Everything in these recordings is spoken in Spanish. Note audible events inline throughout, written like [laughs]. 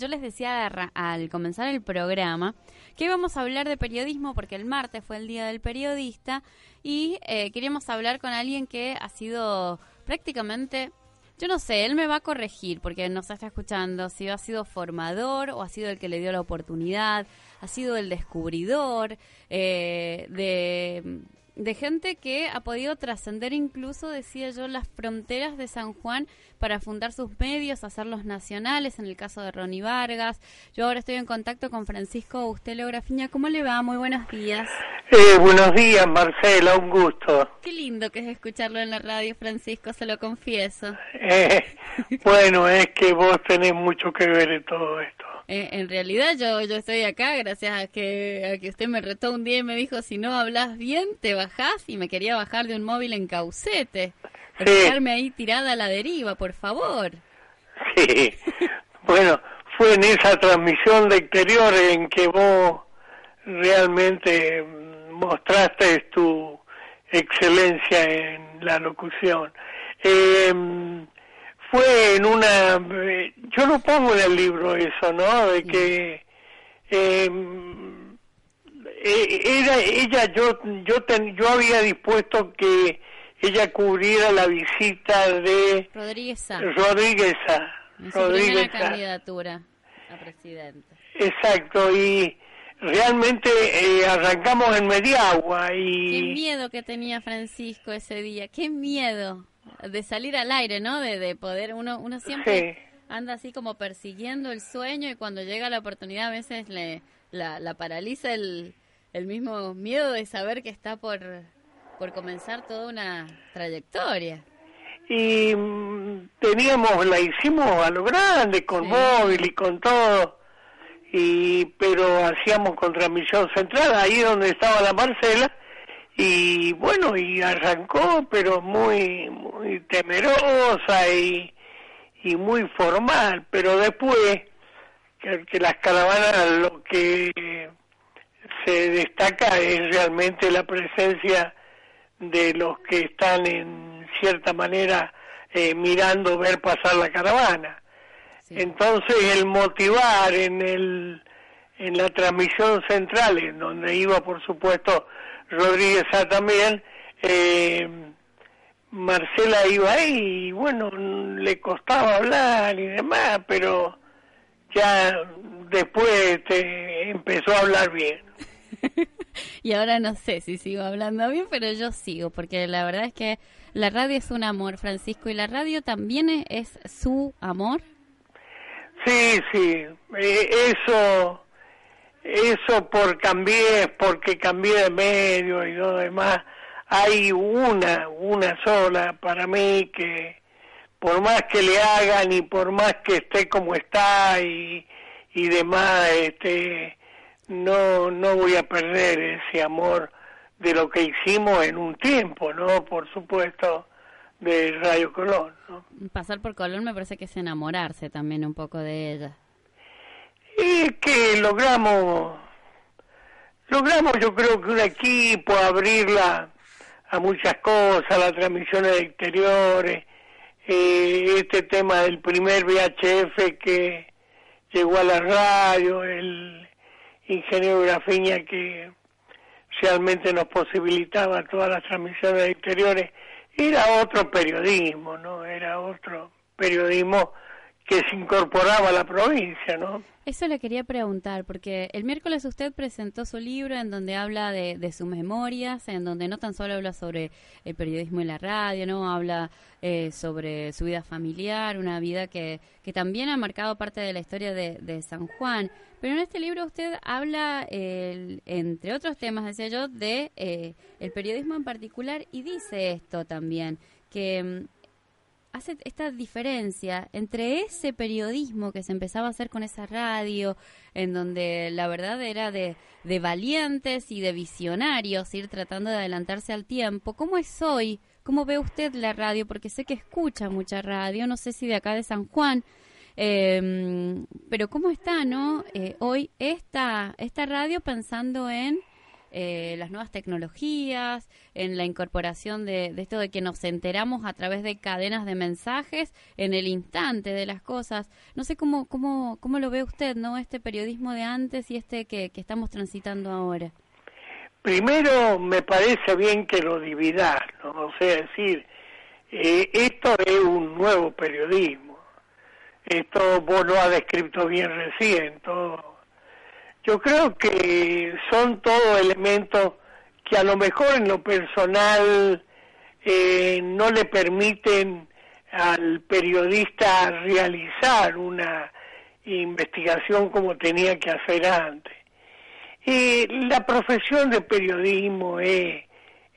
Yo les decía al comenzar el programa que íbamos a hablar de periodismo porque el martes fue el Día del Periodista y eh, queríamos hablar con alguien que ha sido prácticamente, yo no sé, él me va a corregir porque nos está escuchando, si ha sido formador o ha sido el que le dio la oportunidad, ha sido el descubridor eh, de de gente que ha podido trascender incluso, decía yo, las fronteras de San Juan para fundar sus medios, hacerlos nacionales, en el caso de Ronnie Vargas. Yo ahora estoy en contacto con Francisco Ustelo Grafiña. ¿Cómo le va? Muy buenos días. Eh, buenos días, Marcela, un gusto. Qué lindo que es escucharlo en la radio, Francisco, se lo confieso. Eh, bueno, es que vos tenés mucho que ver en todo esto. Eh, en realidad yo, yo estoy acá gracias a que, a que usted me retó un día y me dijo, si no hablas bien, te bajás y me quería bajar de un móvil en caucete. Dejarme ahí tirada a la deriva, por favor. Sí, bueno, fue en esa transmisión de exterior en que vos realmente mostraste tu excelencia en la locución. Eh, fue en una eh, yo lo pongo en el libro eso no de que eh, era ella yo yo ten, yo había dispuesto que ella cubriera la visita de Rodríguez Rodríguez Rodríguez candidatura a presidente. Exacto y realmente eh, arrancamos en Mediagua y qué miedo que tenía Francisco ese día qué miedo de salir al aire, ¿no? De, de poder, uno, uno siempre anda así como persiguiendo el sueño y cuando llega la oportunidad a veces le, la, la paraliza el, el mismo miedo de saber que está por, por comenzar toda una trayectoria. Y mm, teníamos, la hicimos a lo grande, con móvil y con todo, y pero hacíamos con transmisión central, ahí donde estaba la Marcela, y bueno, y arrancó, pero muy, muy temerosa y, y muy formal, pero después que, que las caravanas lo que se destaca es realmente la presencia de los que están en cierta manera eh, mirando ver pasar la caravana. Entonces el motivar en el en la transmisión central, en donde iba por supuesto Rodríguez también, eh, Marcela iba ahí y bueno, le costaba hablar y demás, pero ya después te empezó a hablar bien. [laughs] y ahora no sé si sigo hablando bien, pero yo sigo, porque la verdad es que la radio es un amor, Francisco, y la radio también es, su amor. Sí, sí, eh, eso eso por cambié, porque cambié de medio y todo demás, hay una, una sola para mí que por más que le hagan y por más que esté como está y, y demás, este, no, no voy a perder ese amor de lo que hicimos en un tiempo, ¿no? Por supuesto, de Radio Colón, ¿no? Pasar por Colón me parece que es enamorarse también un poco de ella. Y que logramos, logramos yo creo que un equipo abrirla a muchas cosas, las transmisiones de exteriores, eh, este tema del primer VHF que llegó a la radio, el ingeniero Grafiña que realmente nos posibilitaba todas las transmisiones de exteriores, era otro periodismo, ¿no? Era otro periodismo que se incorporaba a la provincia, ¿no? Eso le quería preguntar, porque el miércoles usted presentó su libro en donde habla de, de sus memorias, en donde no tan solo habla sobre el periodismo y la radio, no habla eh, sobre su vida familiar, una vida que, que también ha marcado parte de la historia de, de San Juan. Pero en este libro usted habla, entre otros temas, decía yo, de eh, el periodismo en particular y dice esto también, que mm, hace esta diferencia entre ese periodismo que se empezaba a hacer con esa radio, en donde la verdad era de, de valientes y de visionarios, ir tratando de adelantarse al tiempo. ¿Cómo es hoy? ¿Cómo ve usted la radio? Porque sé que escucha mucha radio, no sé si de acá de San Juan, eh, pero ¿cómo está, no? Eh, hoy esta, esta radio pensando en eh, las nuevas tecnologías, en la incorporación de, esto de que nos enteramos a través de cadenas de mensajes en el instante de las cosas. No sé cómo, cómo, cómo lo ve usted, ¿no? Este periodismo de antes y este que, que estamos transitando ahora. Primero, me parece bien que lo dividas, ¿no? O sea, decir, eh, esto es un nuevo periodismo. Esto vos lo has descrito bien recién, todo yo creo que son todos elementos que a lo mejor en lo personal eh, no le permiten al periodista realizar una investigación como tenía que hacer antes. la profesión de periodismo es,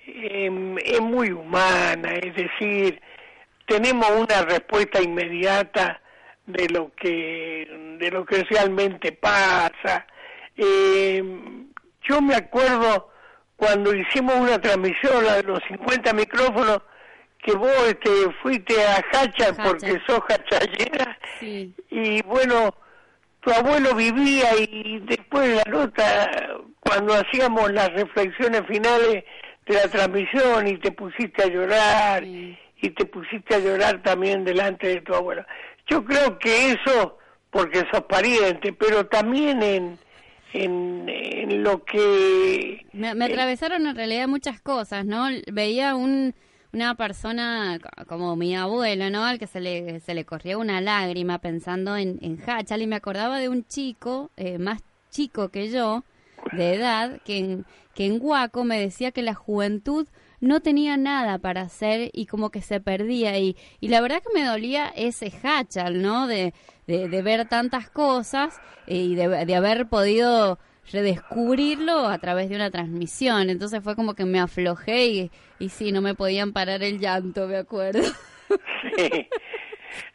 em, es muy humana, es decir, tenemos una respuesta inmediata de lo que de lo que realmente pasa eh, yo me acuerdo cuando hicimos una transmisión, la de los 50 micrófonos, que vos este, fuiste a Hacha porque sos hachallera y bueno, tu abuelo vivía y después de la nota, cuando hacíamos las reflexiones finales de la transmisión y te pusiste a llorar y te pusiste a llorar también delante de tu abuelo. Yo creo que eso, porque sos pariente, pero también en en, lo que... Me, me atravesaron en realidad muchas cosas, ¿no? Veía un, una persona como mi abuelo, ¿no? Al que se le, se le corría una lágrima pensando en, en Hachal y me acordaba de un chico eh, más chico que yo, de edad, que en, que en Huaco me decía que la juventud no tenía nada para hacer y como que se perdía y, y la verdad que me dolía ese hachal, ¿no? De, de, ver tantas cosas y de, de haber podido redescubrirlo a través de una transmisión. Entonces fue como que me aflojé y, y sí, no me podían parar el llanto, me acuerdo. Sí.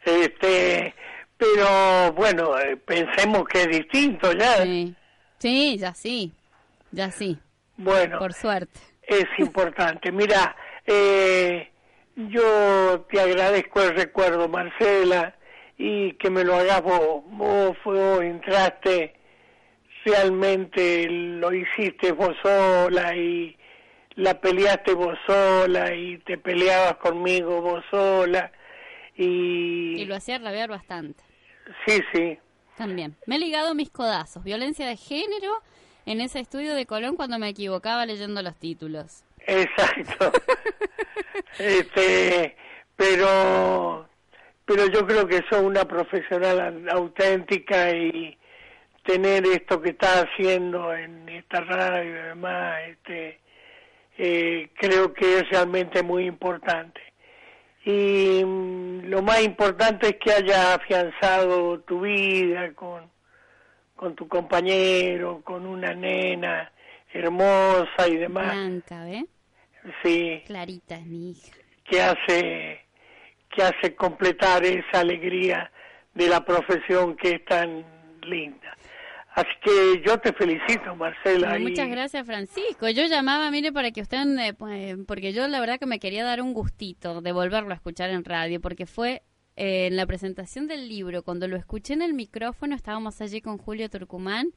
Este, pero bueno, eh, pensemos que es distinto ya. Sí, sí ya sí, ya sí. Bueno. Por suerte es importante. Mira, eh, yo te agradezco el recuerdo, Marcela, y que me lo hagas vos. Vos, vos entraste, realmente lo hiciste vos sola y la peleaste vos sola y te peleabas conmigo vos sola. Y, y lo hacía rabiar bastante. Sí, sí. También. Me he ligado mis codazos, violencia de género en ese estudio de Colón cuando me equivocaba leyendo los títulos. Exacto. [laughs] este, pero pero yo creo que sos una profesional auténtica y tener esto que estás haciendo en esta radio y demás, este, eh, creo que es realmente muy importante. Y mm, lo más importante es que hayas afianzado tu vida con, con tu compañero, con una nena hermosa y demás. Blanca, ¿eh? Sí. Clarita es mi hija. Que hace, que hace completar esa alegría de la profesión que es tan linda. Así que yo te felicito, Marcela. muchas gracias, Francisco. Yo llamaba, mire, para que usted, eh, pues, porque yo la verdad que me quería dar un gustito de volverlo a escuchar en radio, porque fue en la presentación del libro, cuando lo escuché en el micrófono, estábamos allí con Julio Turcumán,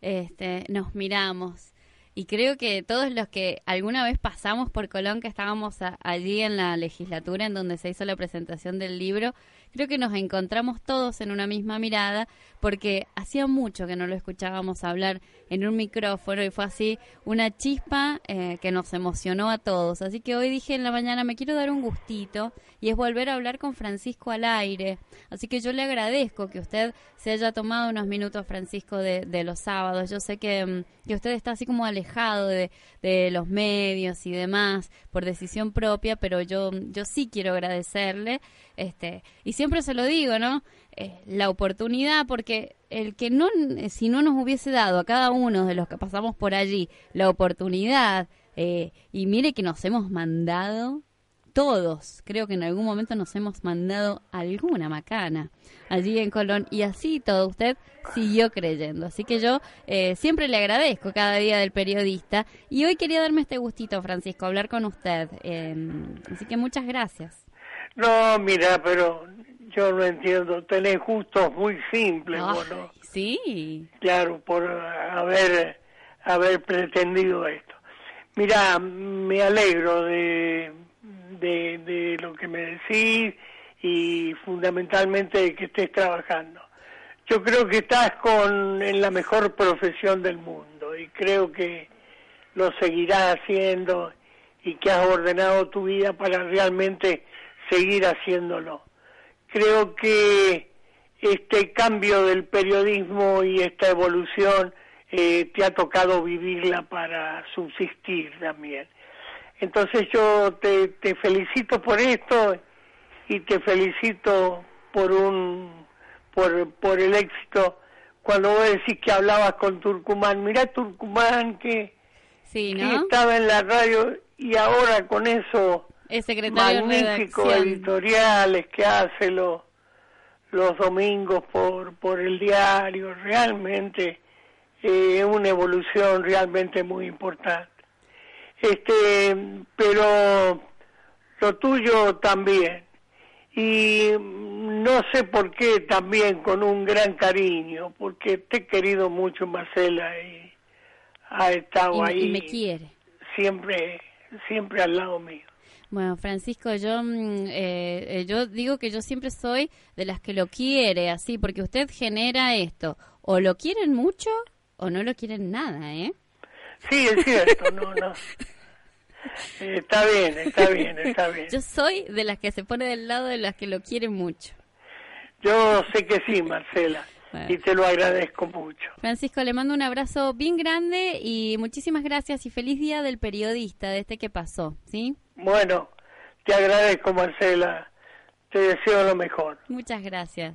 este, nos miramos. Y creo que todos los que alguna vez pasamos por Colón, que estábamos allí en la legislatura en donde se hizo la presentación del libro, creo que nos encontramos todos en una misma mirada porque hacía mucho que no lo escuchábamos hablar en un micrófono y fue así una chispa eh, que nos emocionó a todos. Así que hoy dije en la mañana me quiero dar un gustito y es volver a hablar con Francisco al aire. Así que yo le agradezco que usted se haya tomado unos minutos, Francisco, de, los sábados. Yo sé que, mm, que, usted está así como alejado de, de los medios y demás por decisión propia, pero yo, yo sí quiero agradecerle. Este, y siempre se lo digo, ¿no? Eh, la oportunidad, porque el que no, si no nos hubiese dado a cada uno de los que pasamos por allí la oportunidad, eh, y mire que nos hemos mandado, todos, creo que en algún momento nos hemos mandado alguna macana allí en Colón, y así todo usted siguió creyendo. Así que yo eh, siempre le agradezco cada día del periodista, y hoy quería darme este gustito, Francisco, hablar con usted. así que muchas gracias. No, mira, pero yo no entiendo. Tenés gustos muy simples, ¿no? Sí. Claro, por haber haber pretendido esto. Mira, me alegro de, de, de lo que me decís y fundamentalmente de que estés trabajando. Yo creo que estás con en la mejor profesión del mundo y creo que lo seguirás haciendo y que has ordenado tu vida para realmente seguir haciéndolo. Creo que este cambio del periodismo y esta evolución eh, te ha tocado vivirla para subsistir también. Entonces yo te, te felicito por esto y te felicito por un por, por el éxito cuando vos decís que hablabas con Turcumán. Mirá Turcumán que, sí, que estaba en la radio y ahora con eso magníficos editoriales que hace los los domingos por por el diario. Realmente eh, una evolución realmente muy importante. Este pero lo tuyo también. Y no sé por qué también con un gran cariño porque te he querido mucho Marcela y ha estado ahí y me quiere. siempre siempre al lado mío. Bueno, Francisco, yo, mm, eh, eh, yo digo que yo siempre soy de las que lo quiere, así, porque usted genera esto. O lo quieren mucho o no lo quieren nada, ¿eh? Sí, es cierto, no, no. está bien, está bien, está bien. Yo soy de las que se pone del lado de las que lo quieren mucho. Yo sé que sí, Marcela. Y te lo agradezco mucho. Francisco, le mando un abrazo bien grande y muchísimas gracias y feliz día del periodista, de este que pasó, ¿sí? Bueno, te agradezco, Marcela. Te deseo lo mejor. Muchas gracias.